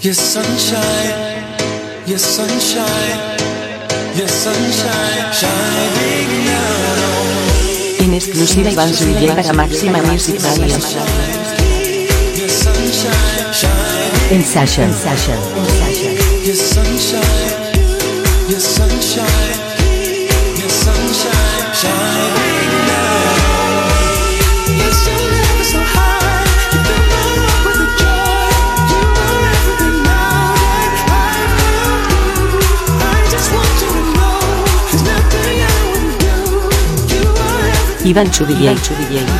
Your sunshine, your sunshine, your sunshine, shining down on me. En exclusiva Iván Zuluye para Máxima Music Radio. In session, in session, in session. Your sunshine, your sunshine. eventually, eventually. eventually.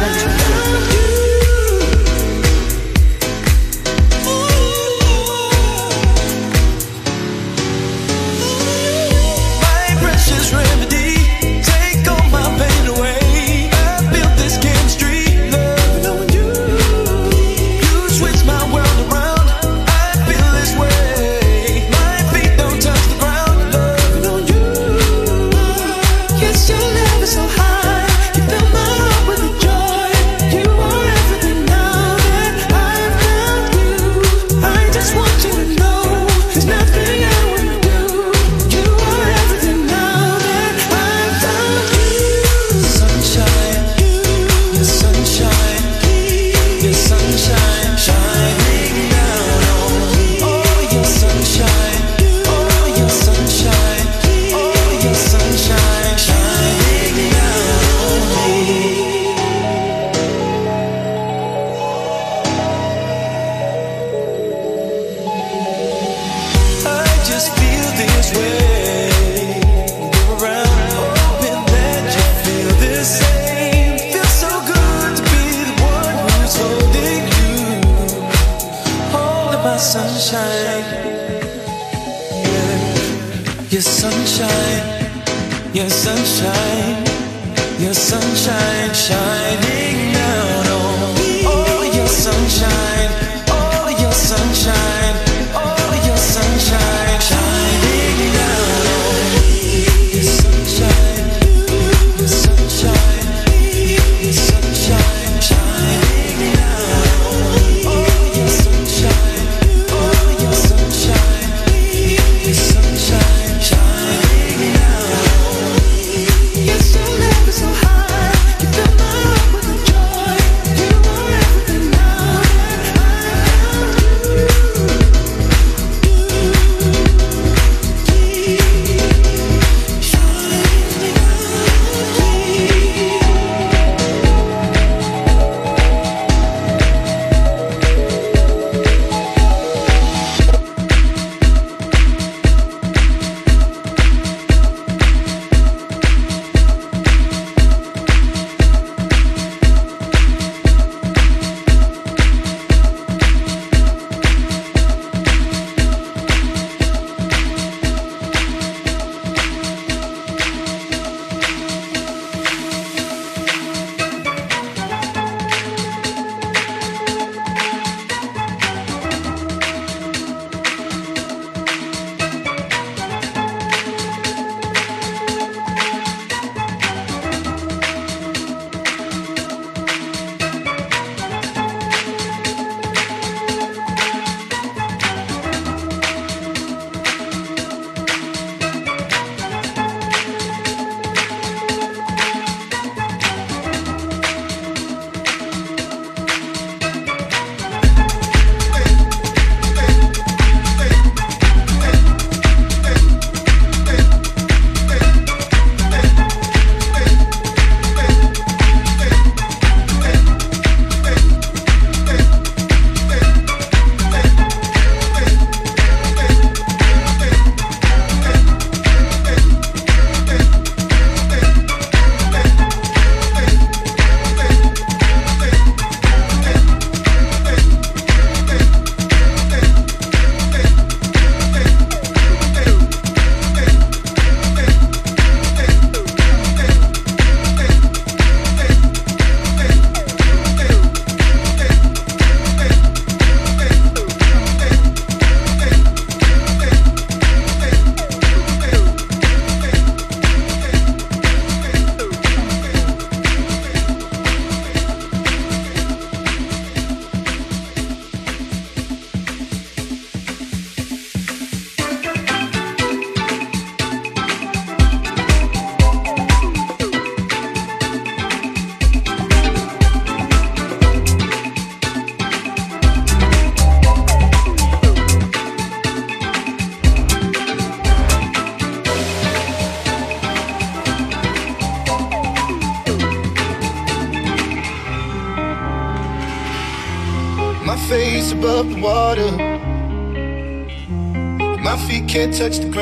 touched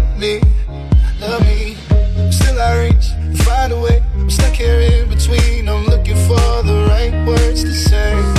love me, love me. Still I reach, find a way. I'm stuck here in between. I'm looking for the right words to say.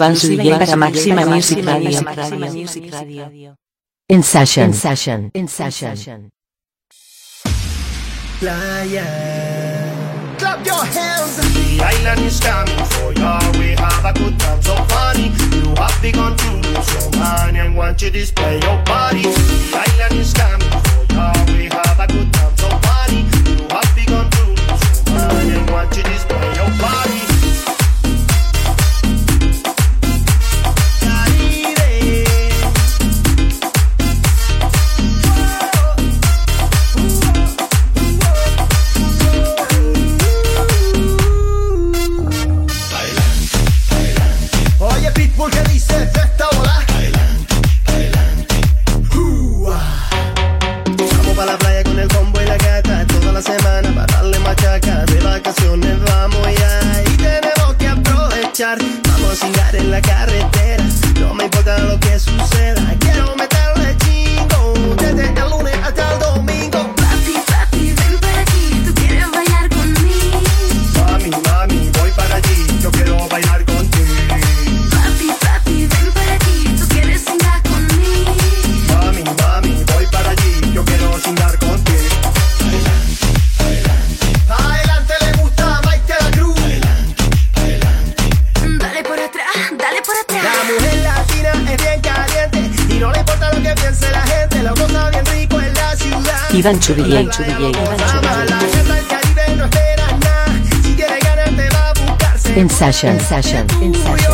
Iván Sullivan para Máxima Music Radio. In session. In session. In session. Playa. Clap your hands. The island is coming for your way. Have a good time, so funny. You have begun to lose your mind and want you display your body. The island is coming for your way. Have a good time. Iván Chubillay. Iván Chubillay. In session. Session. In session.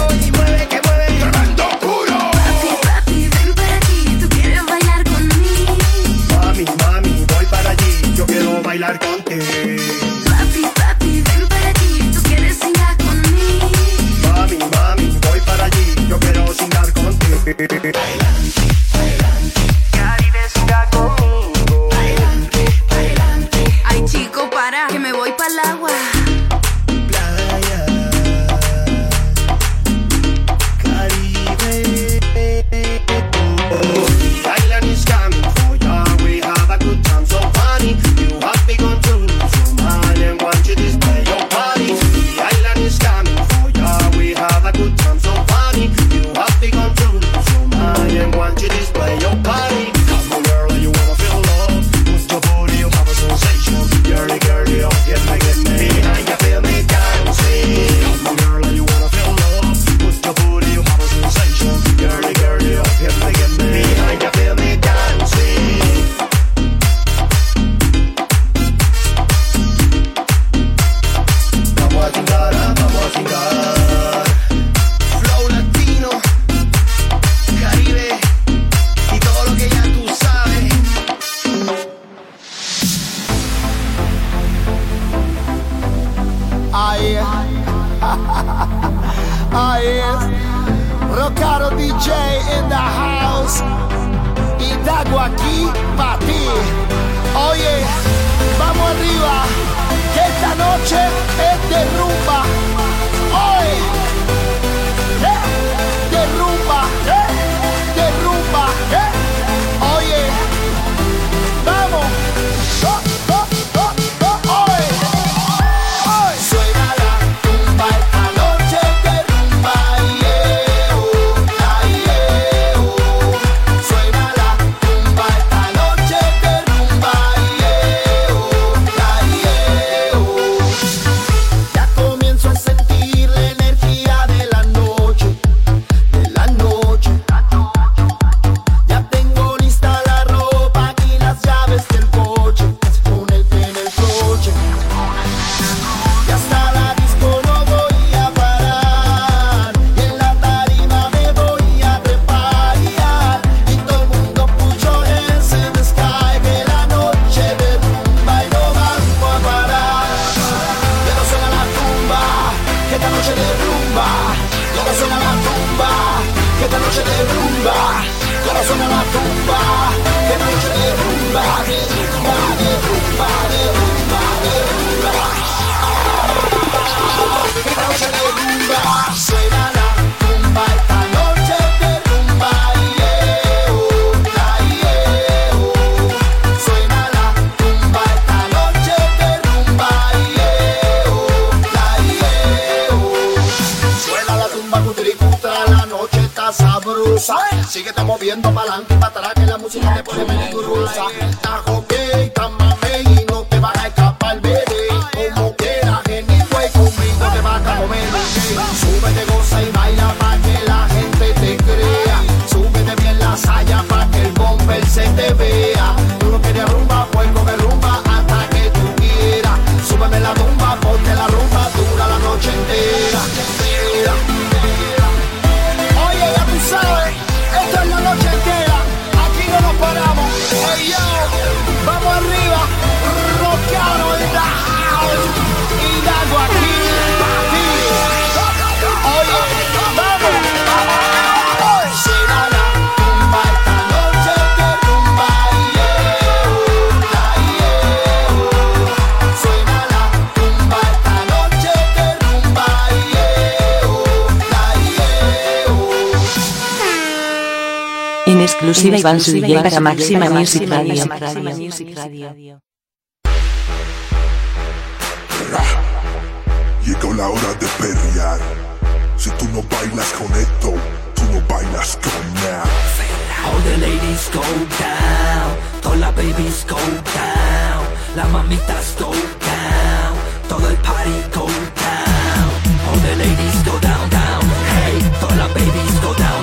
Iván Sudillé para Máxima Music Radio. Llegó la hora de perrear. Si tú no bailas con esto, tú no bailas con nada. All the ladies go down, todo el party go down. All the ladies hey, babies go down.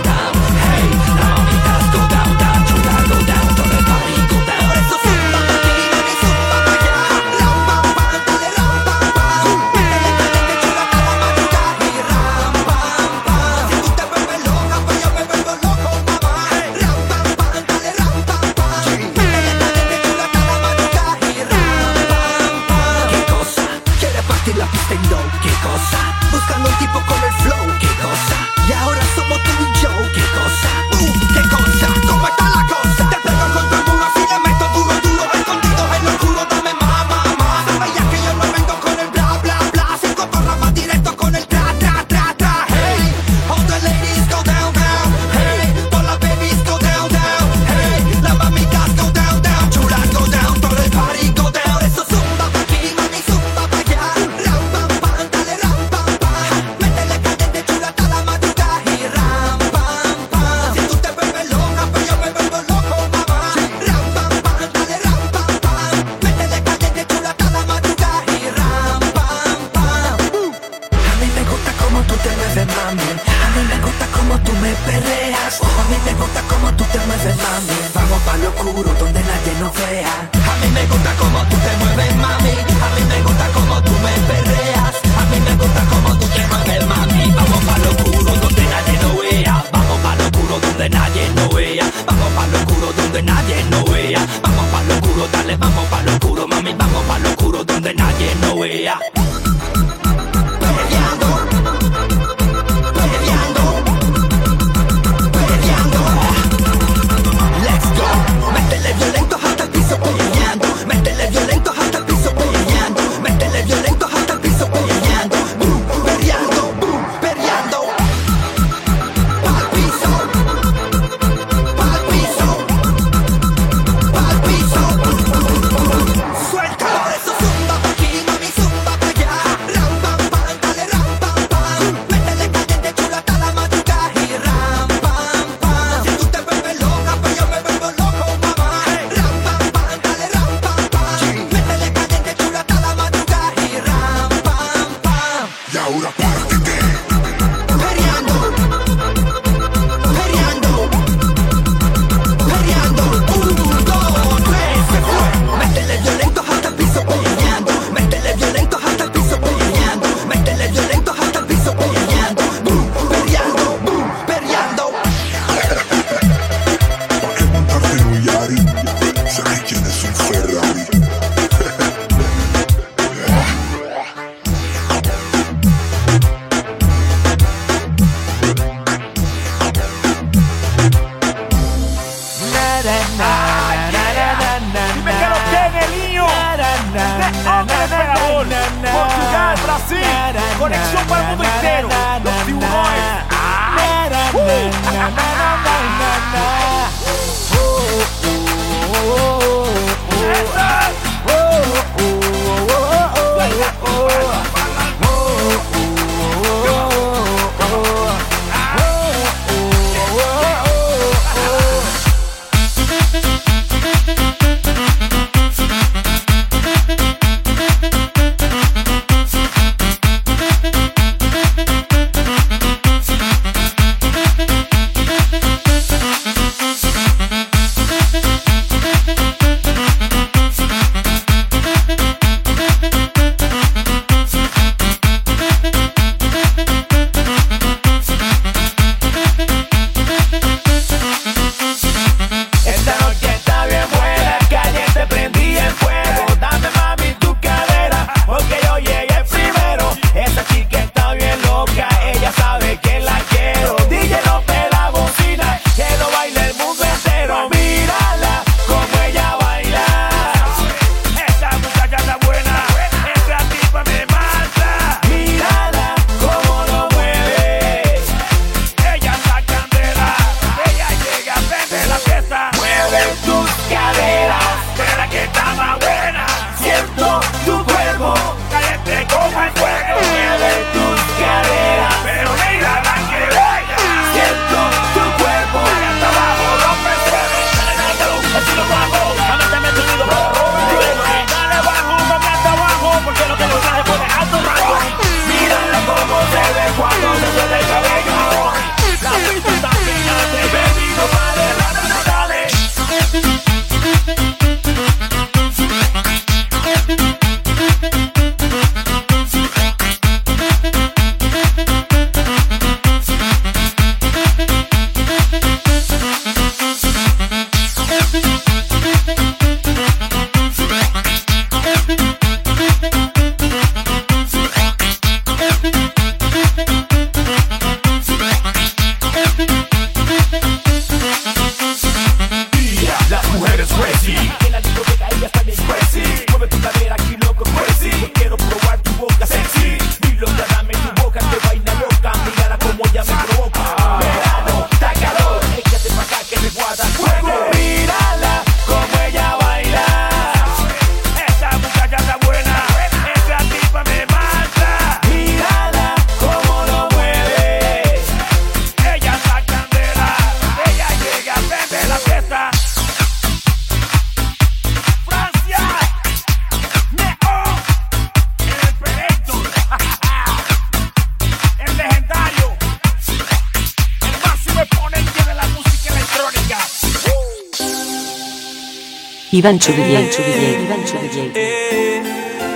Iván Chubillé, Chubillé, Iván Chubillé.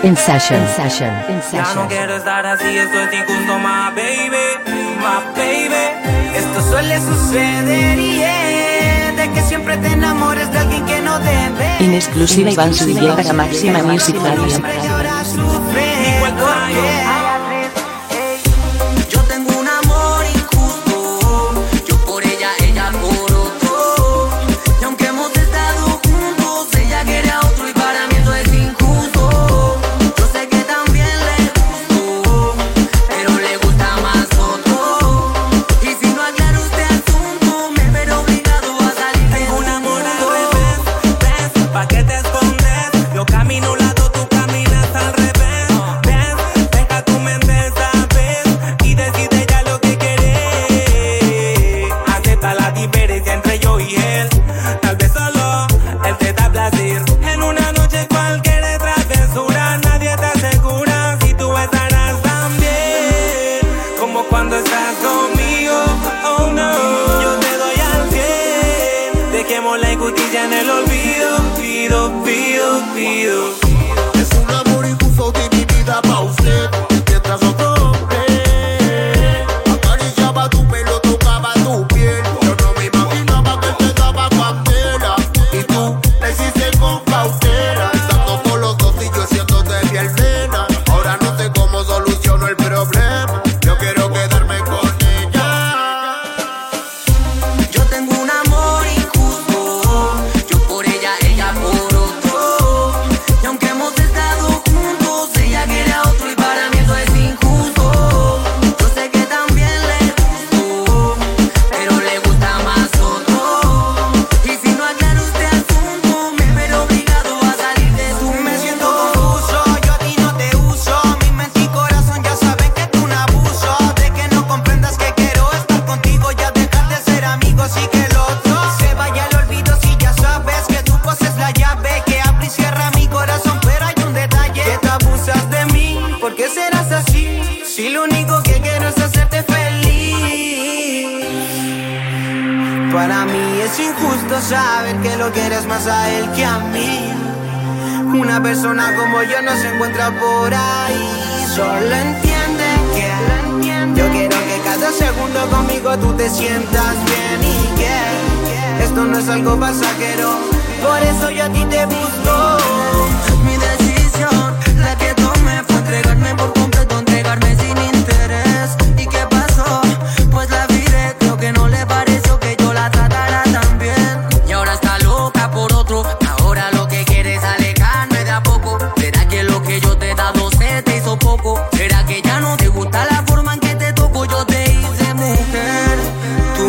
En session, session, en session. Ya no quiero estar y de que siempre Máxima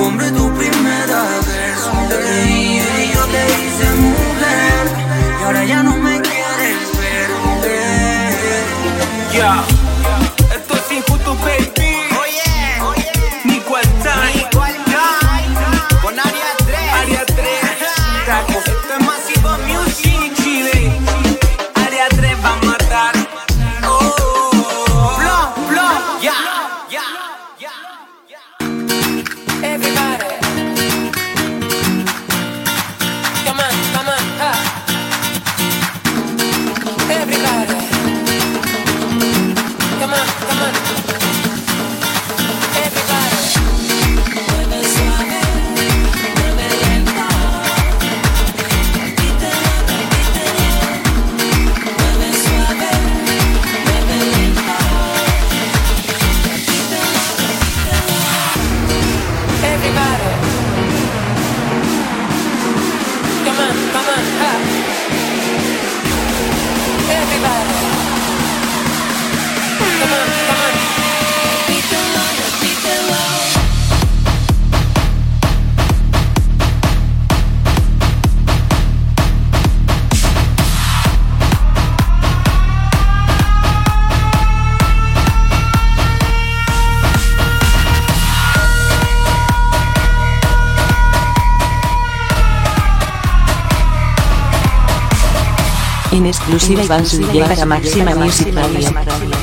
cumbre Exclusiva Iván Villegas a Máxima Music Radio.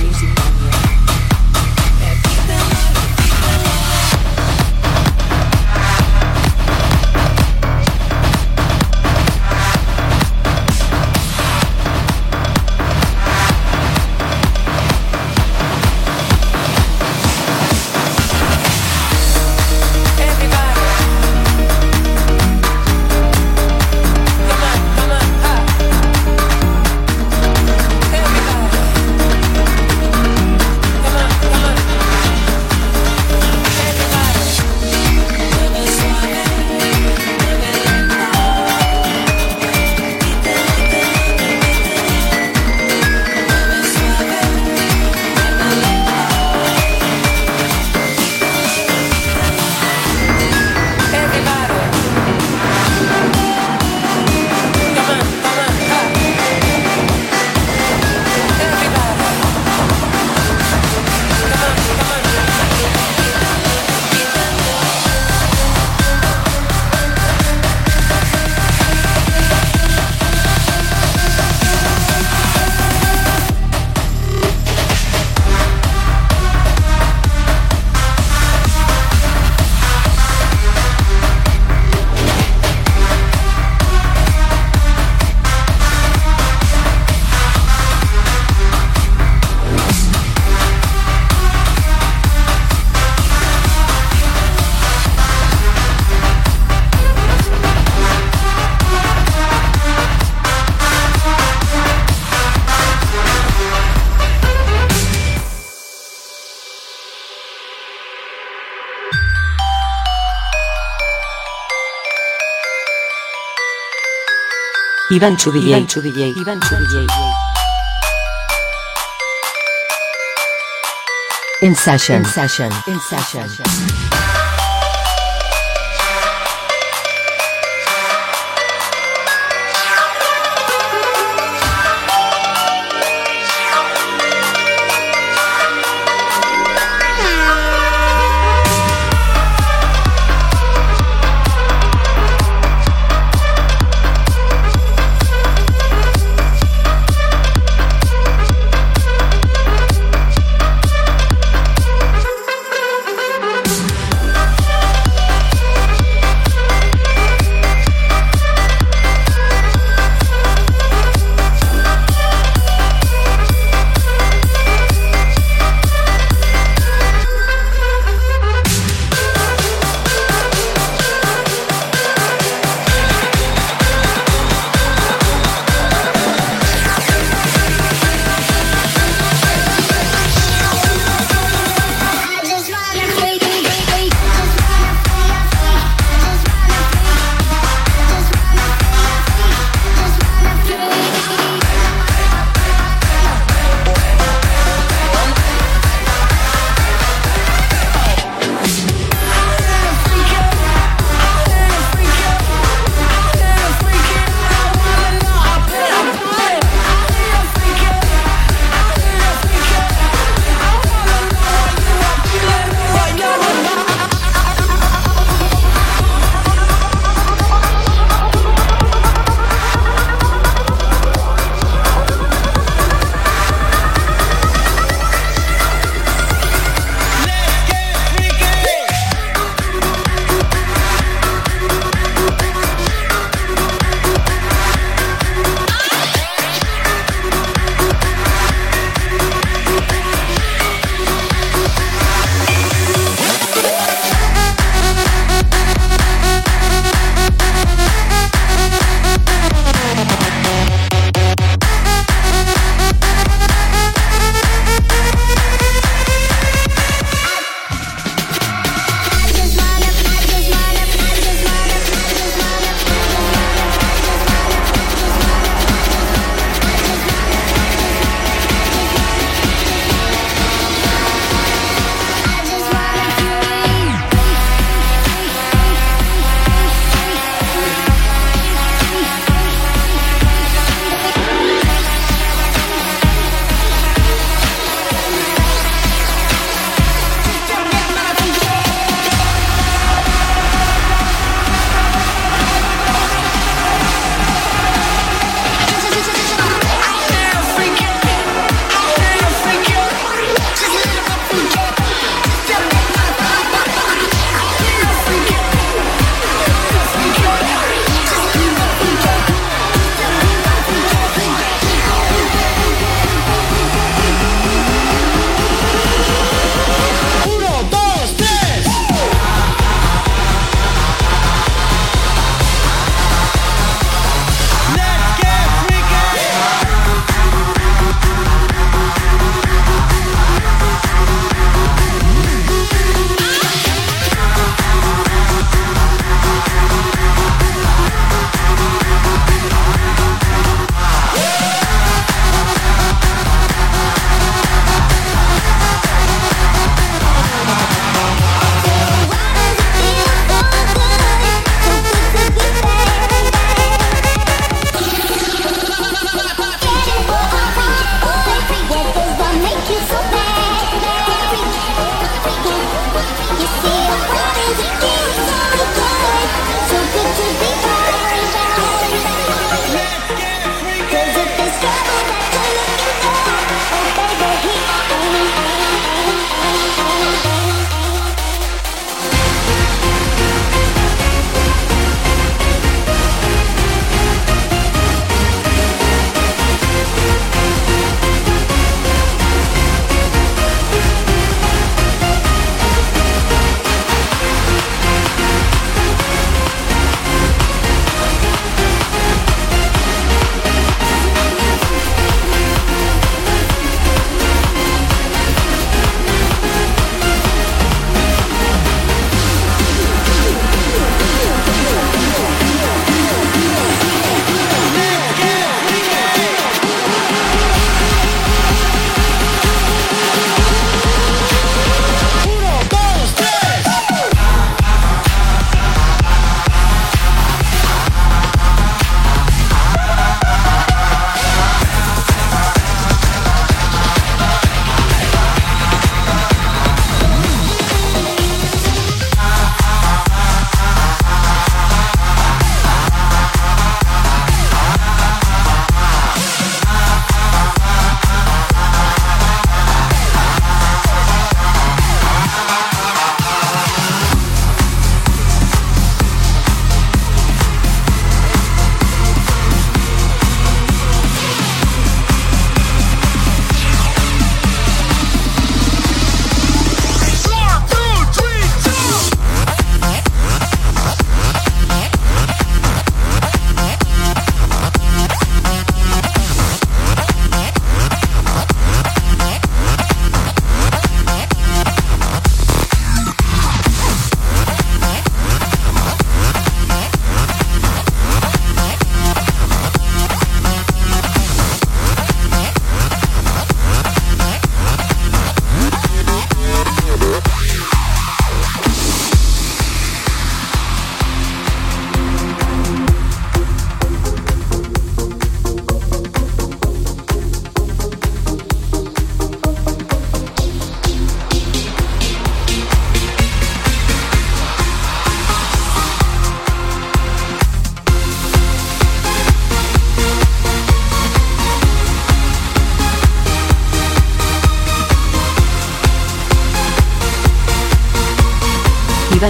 Iván Chubillé. Iván Chubillé. Iván Chubillé. In session. In session. In session.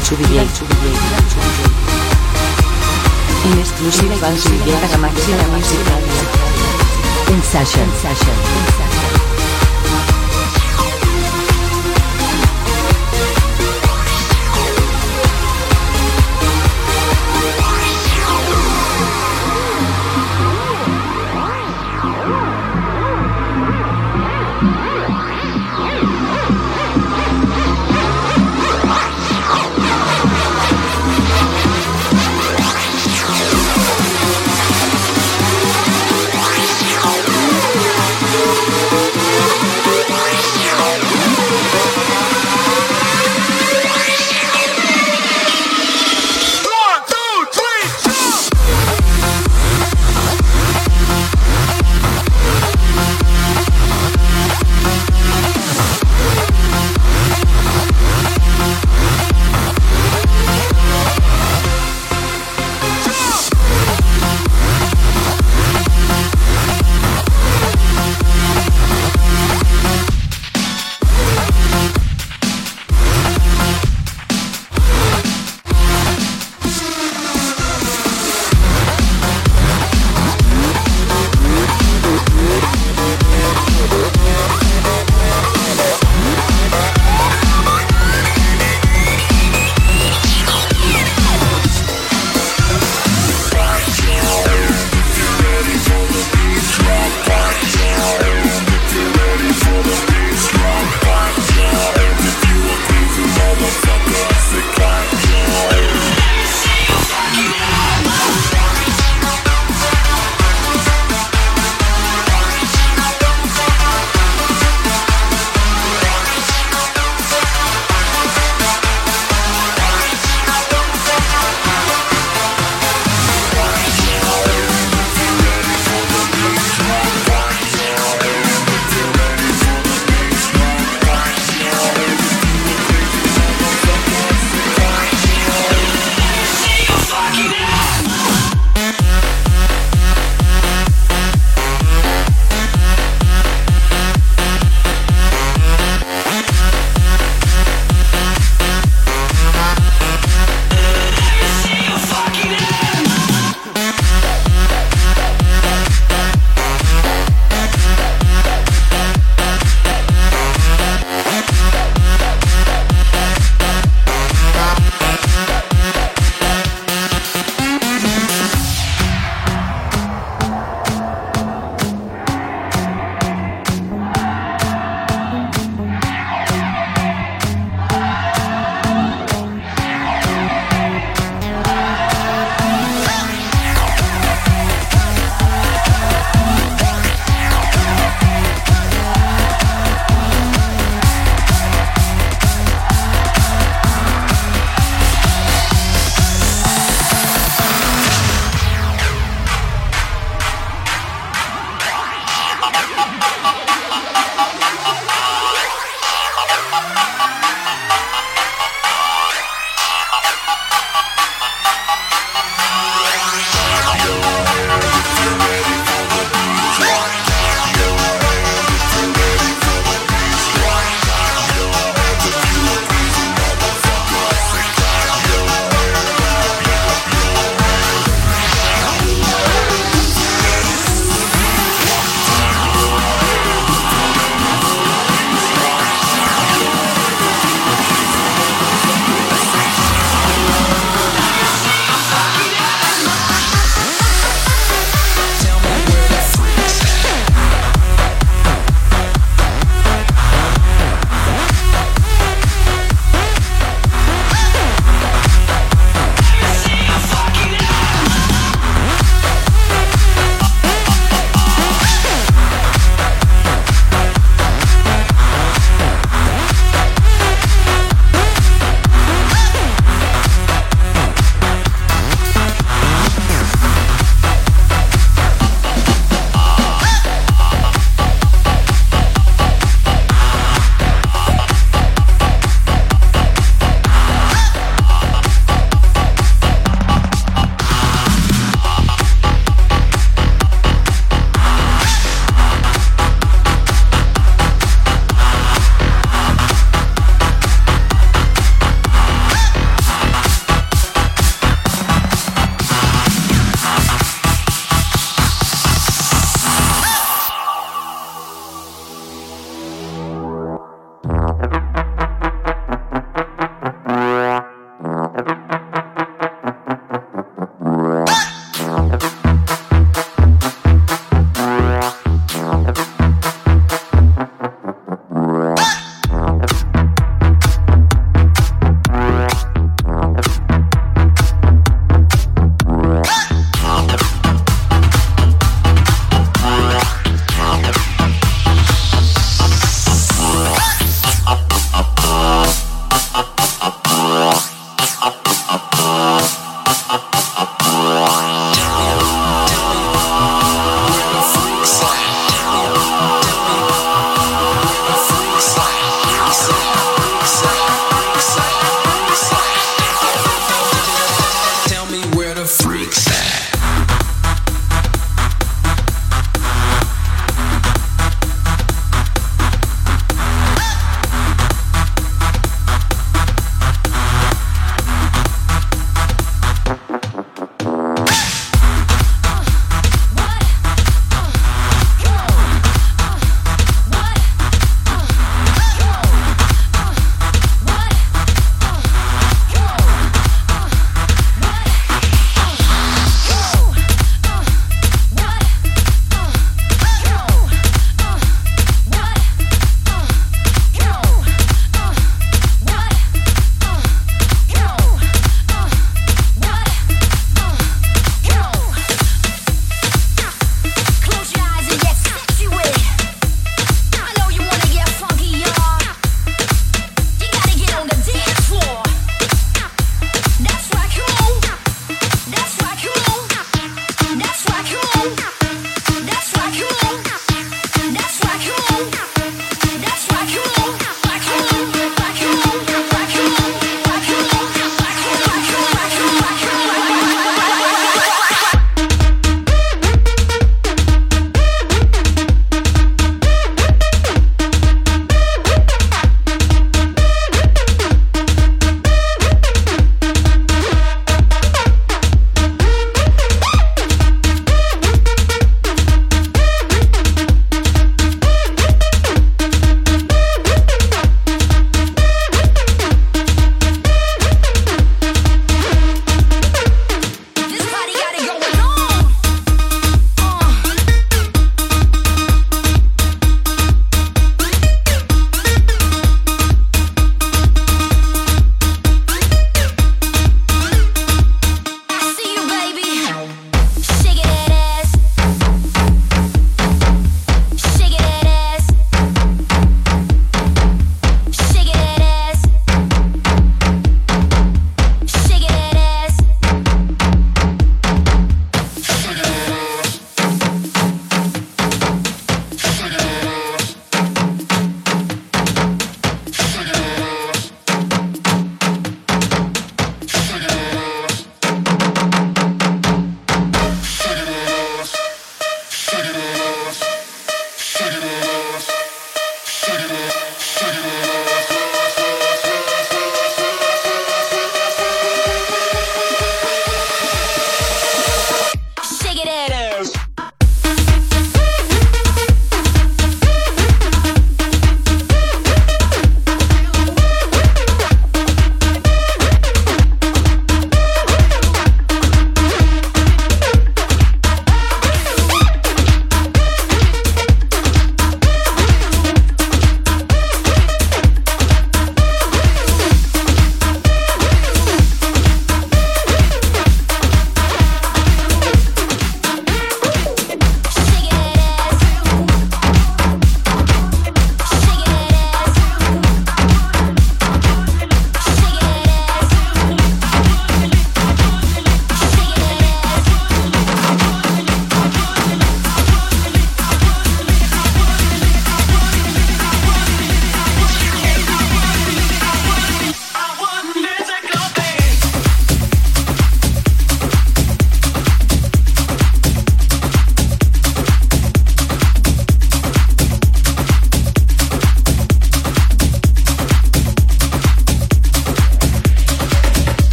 century.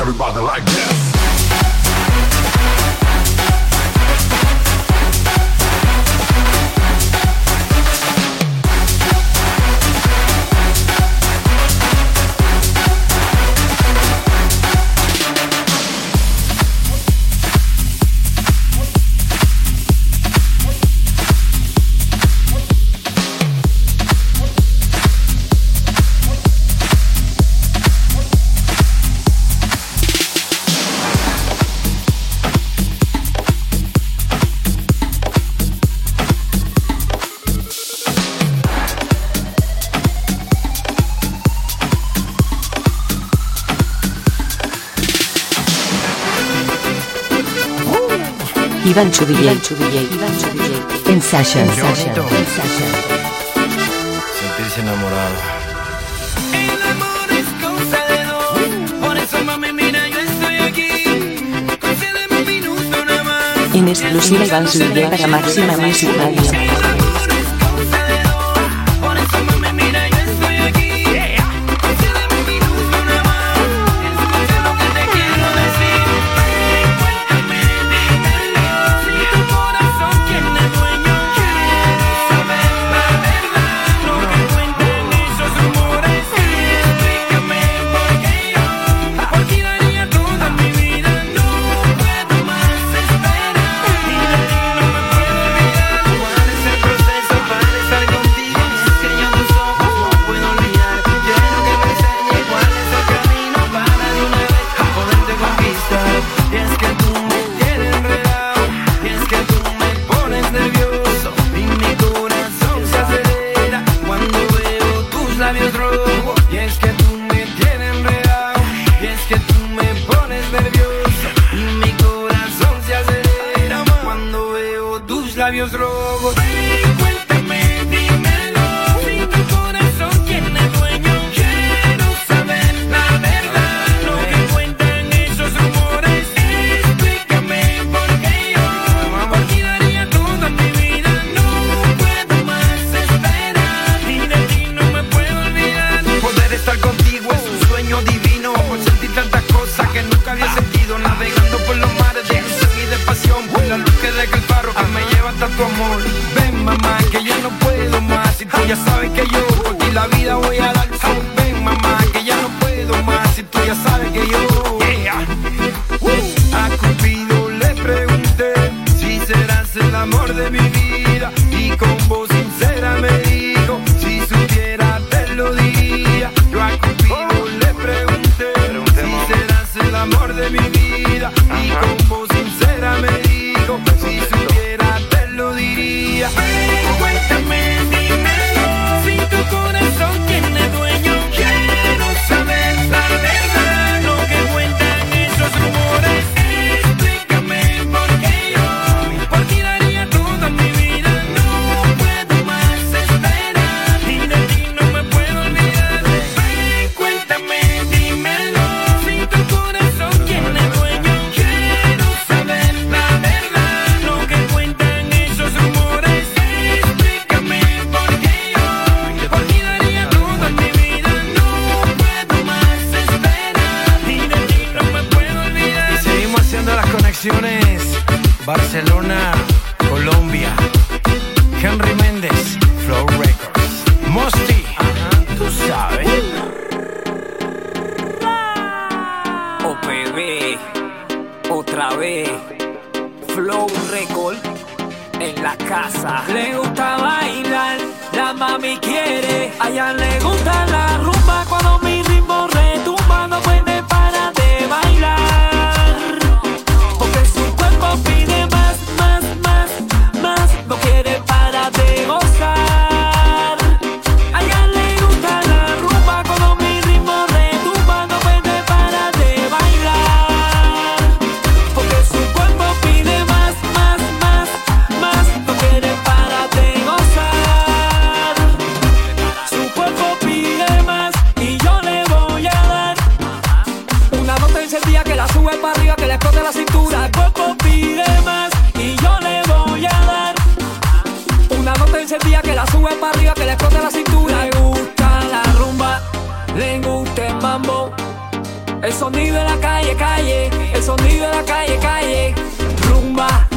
Everybody like this. Iván Chubillé. Iván Chubillé. Iván Chubillé. En Sasha. En Sasha. En Sasha. Sentirse enamorado. En exclusiva Iván Chubillé para Máxima Music Radio. Flow Record en la casa. Le gusta bailar, la mami quiere. A ella le gusta la rumba. El sonido de la calle, calle, el sonido de la calle, calle, rumba.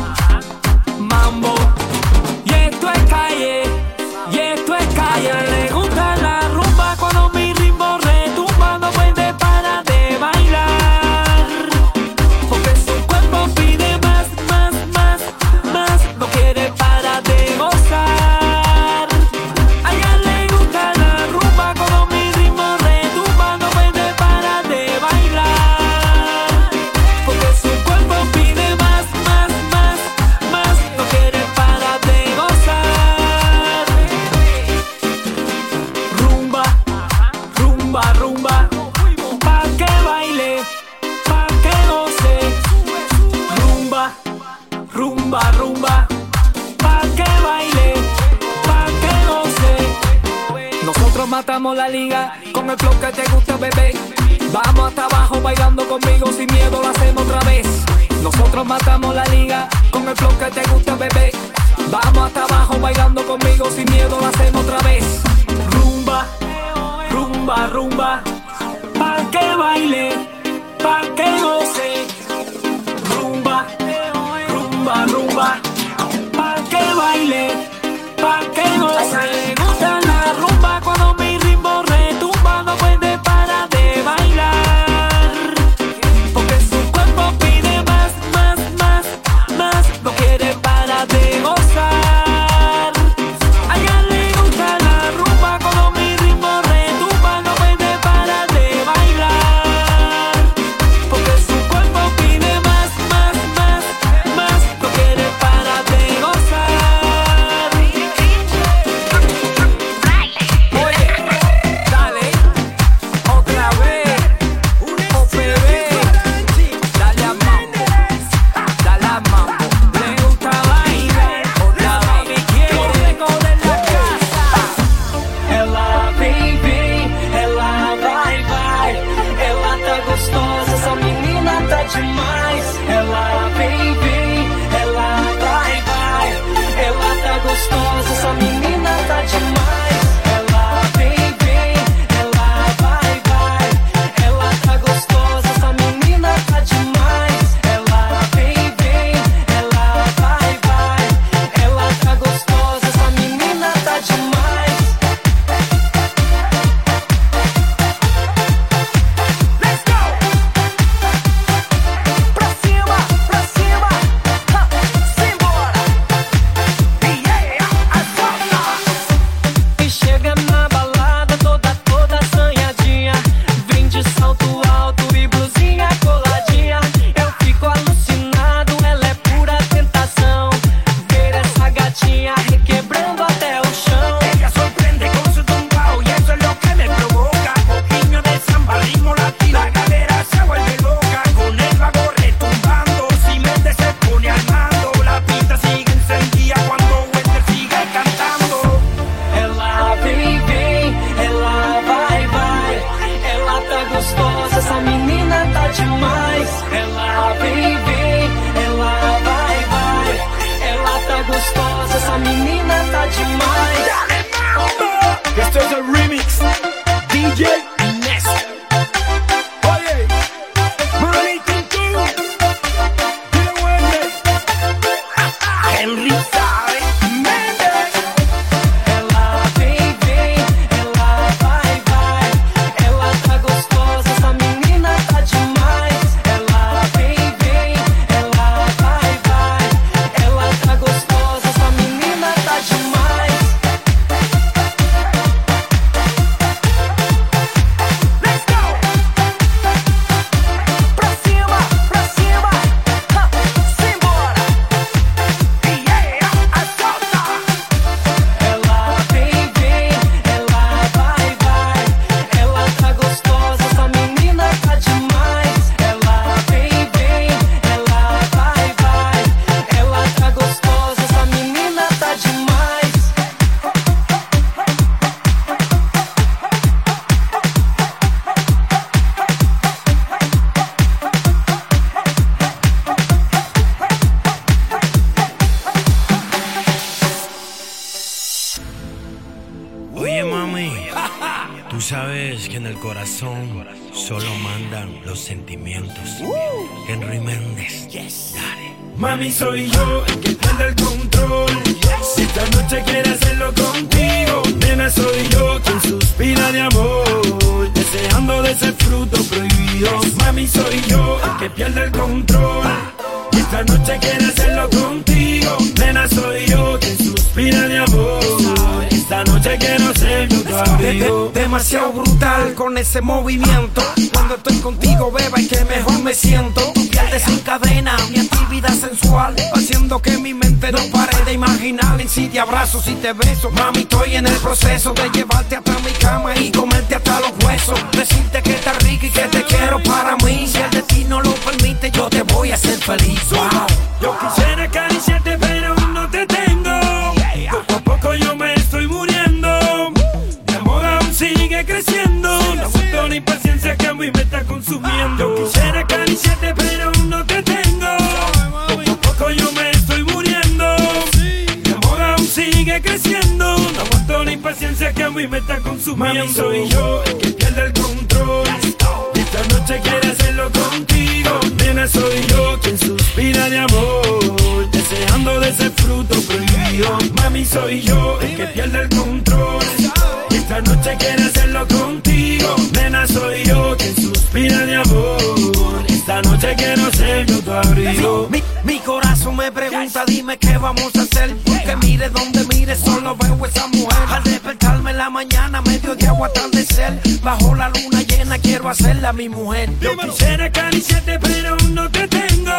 quiero hacerla mi mujer. Yo quisiera acariciarte, pero aún no te tengo.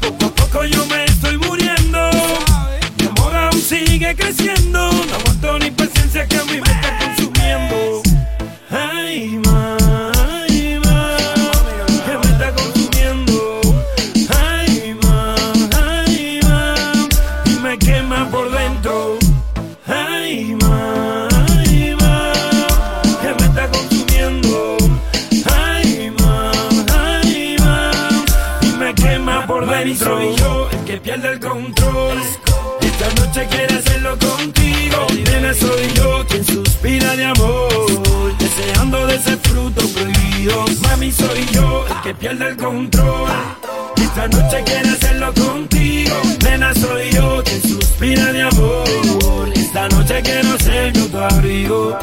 Poco a poco yo me estoy muriendo. Mi amor aún sigue creciendo. soy yo el que pierde el control. Esta noche quiere hacerlo contigo. Nena, soy yo quien suspira de amor. Esta noche quiero ser yo tu abrigo.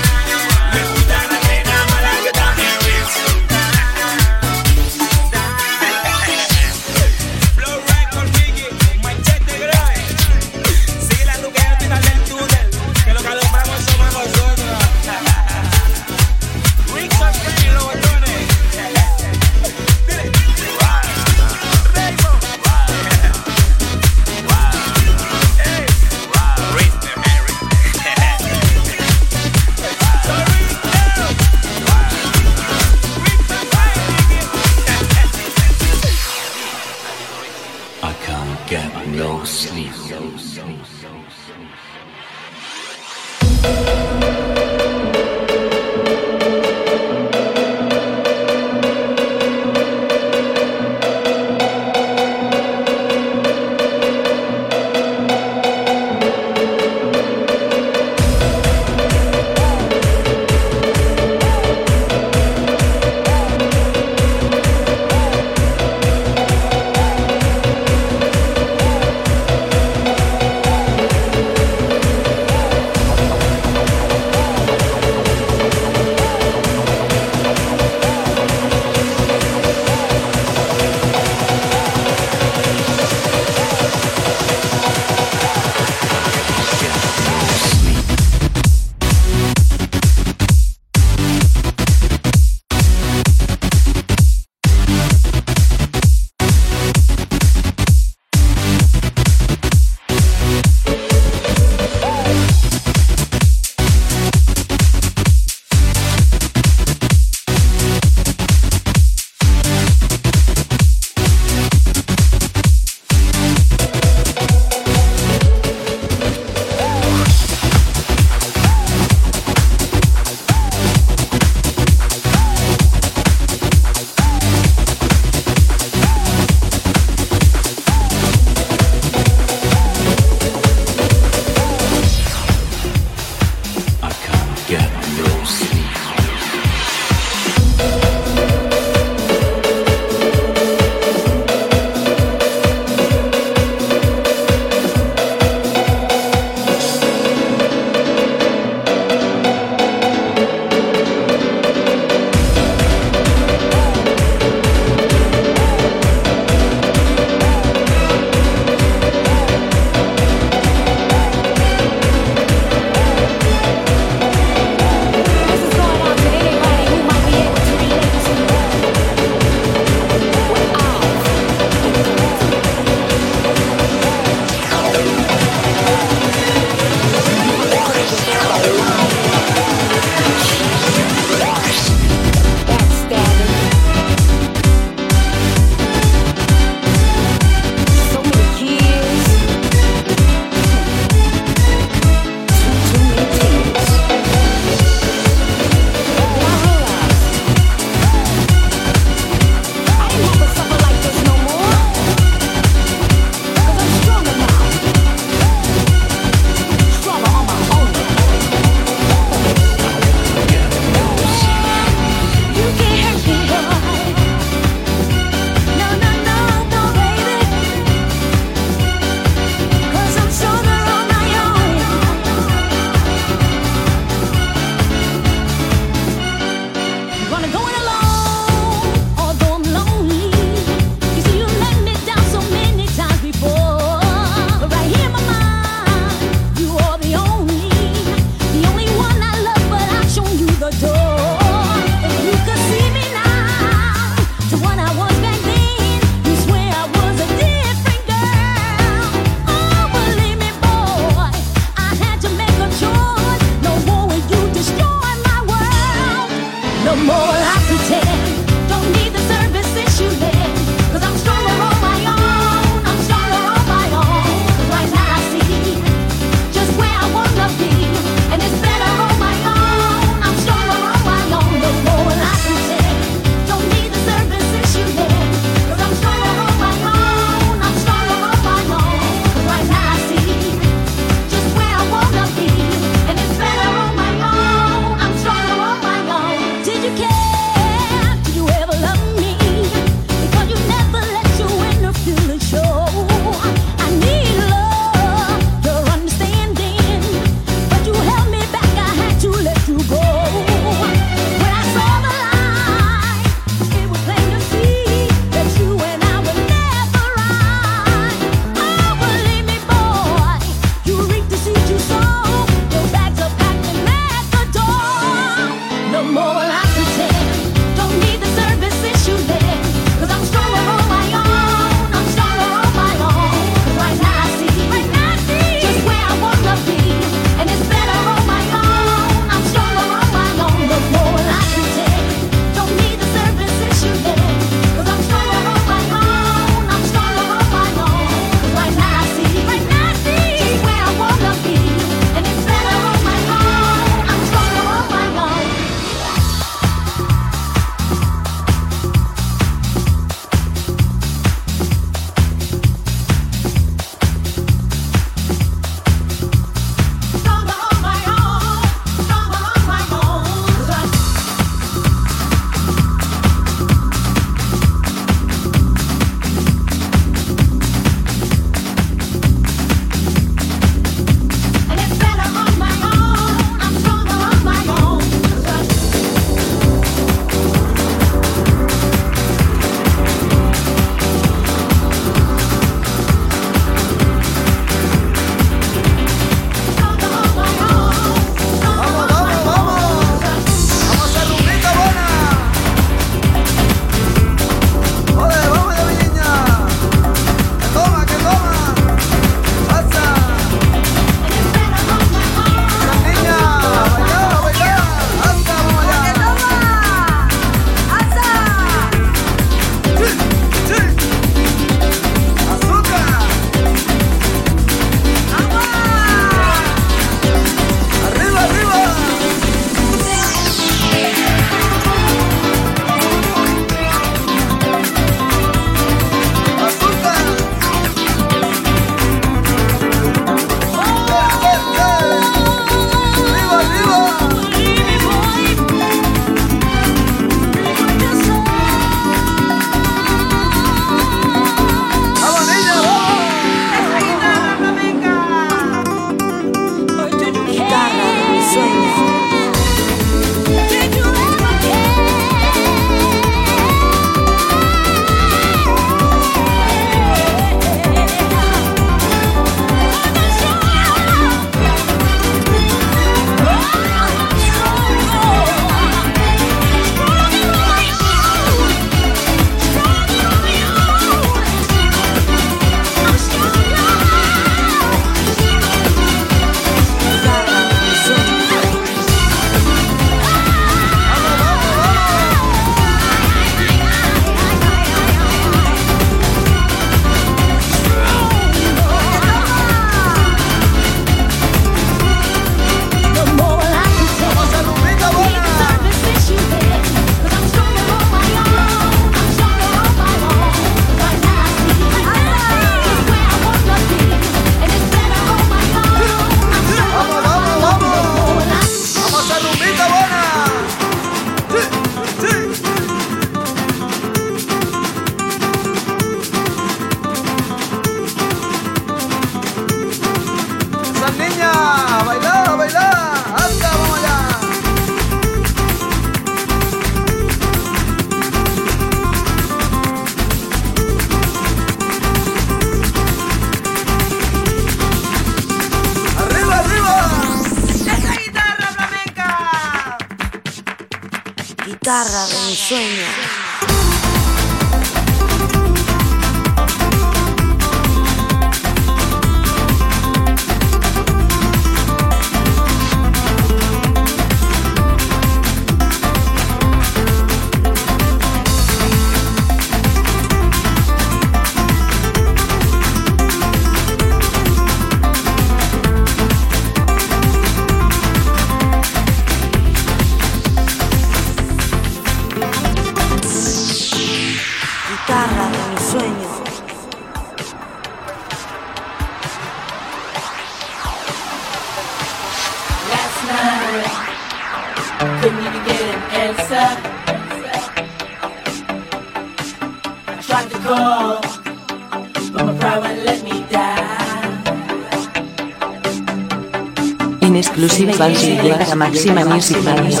Iván Villegas a Máxima Music Radio.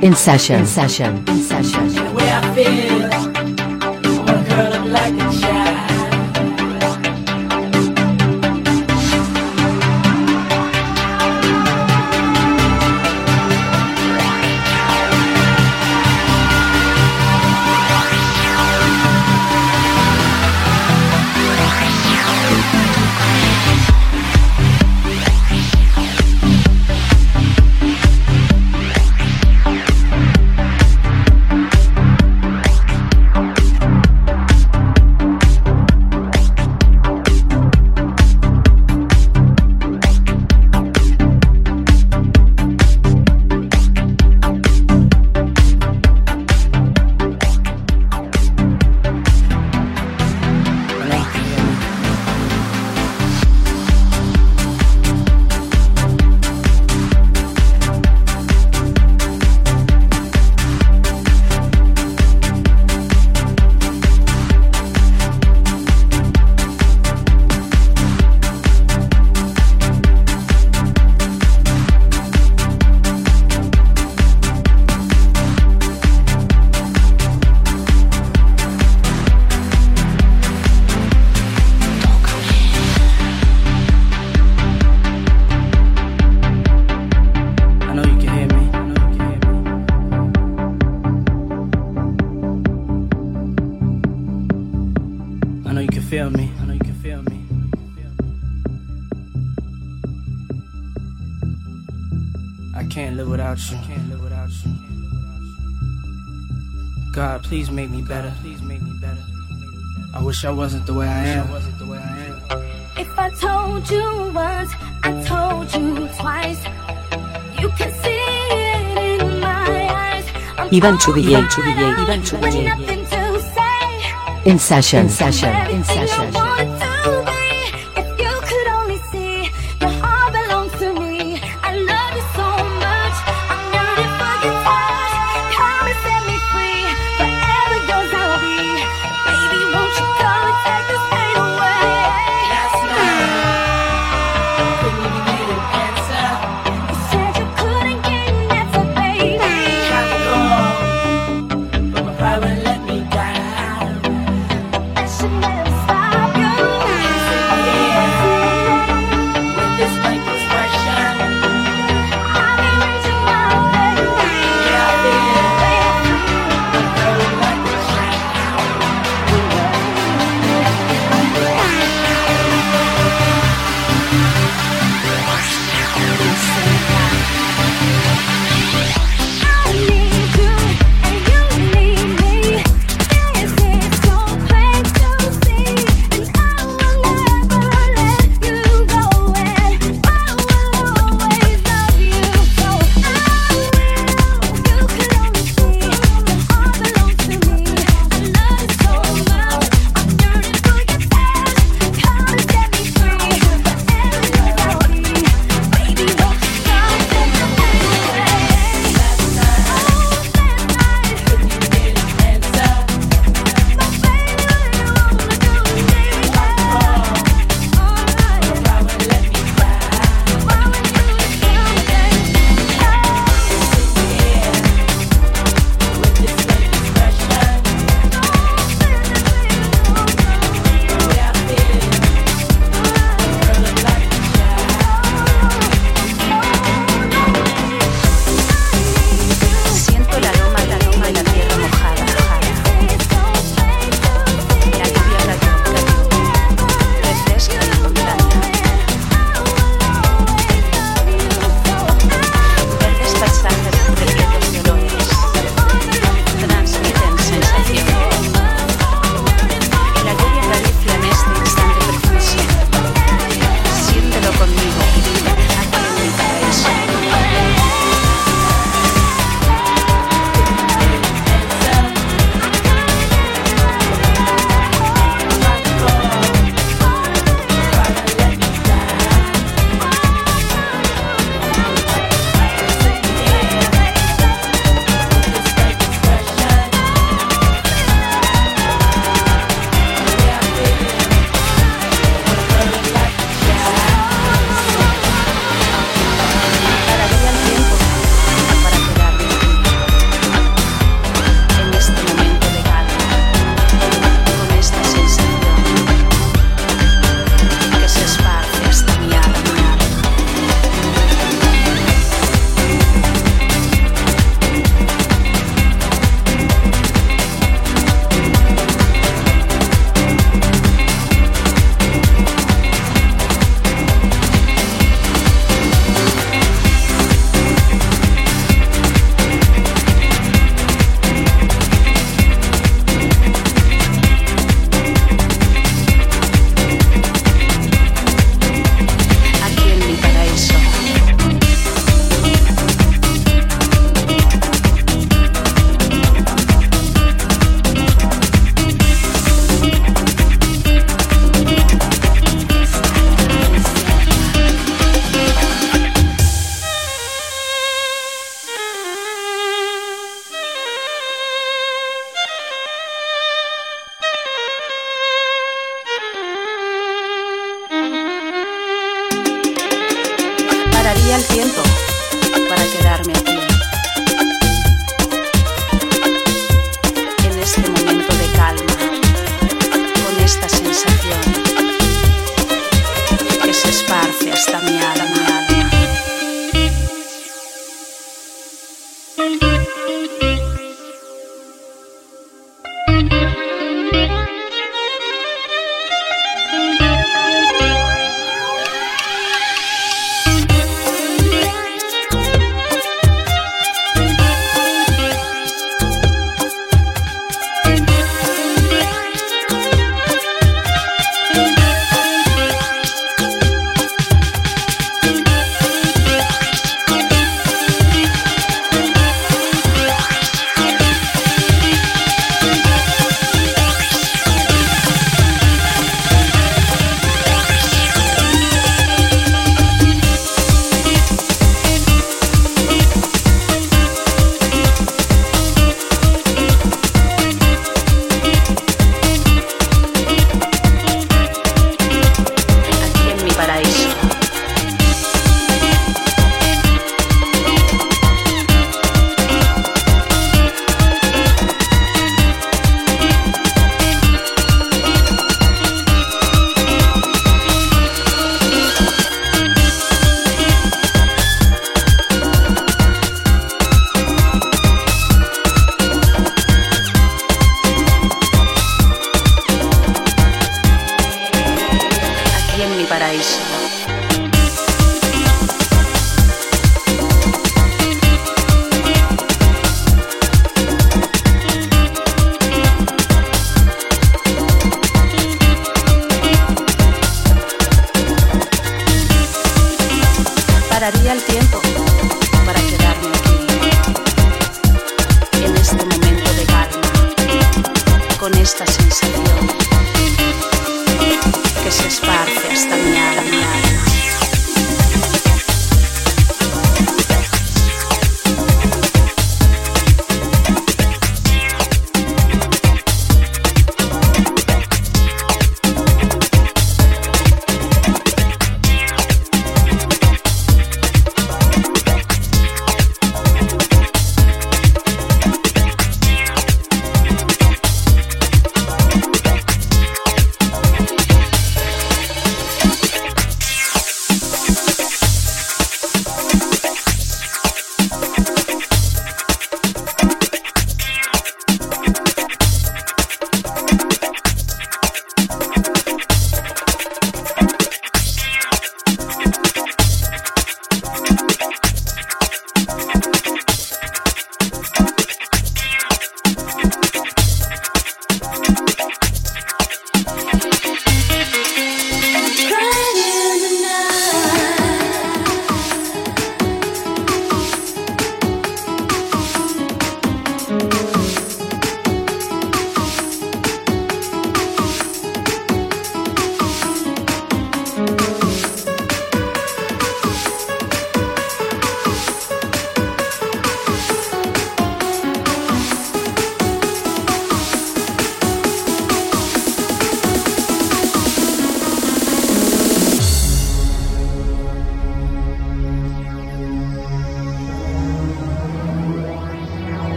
In session, session, in session. Me. I know you can feel me. I can't live without you. I Can't live without you. God, please make me better. Please make me better. I wish I wasn't the way I am. If I told you once, I told you twice. You can see it in my eyes. I'm Iván Chubillé, tired Chubillé, Iván with Chubillé. nothing to say. In session, session, in Everything session.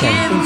Session.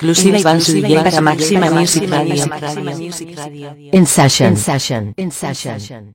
exclusiva y van su para Máxima Music Radio. En session. En session.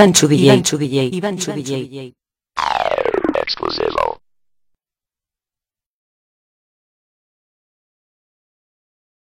Iban Txubilei. Iban Txubilei. Iban Txubilei.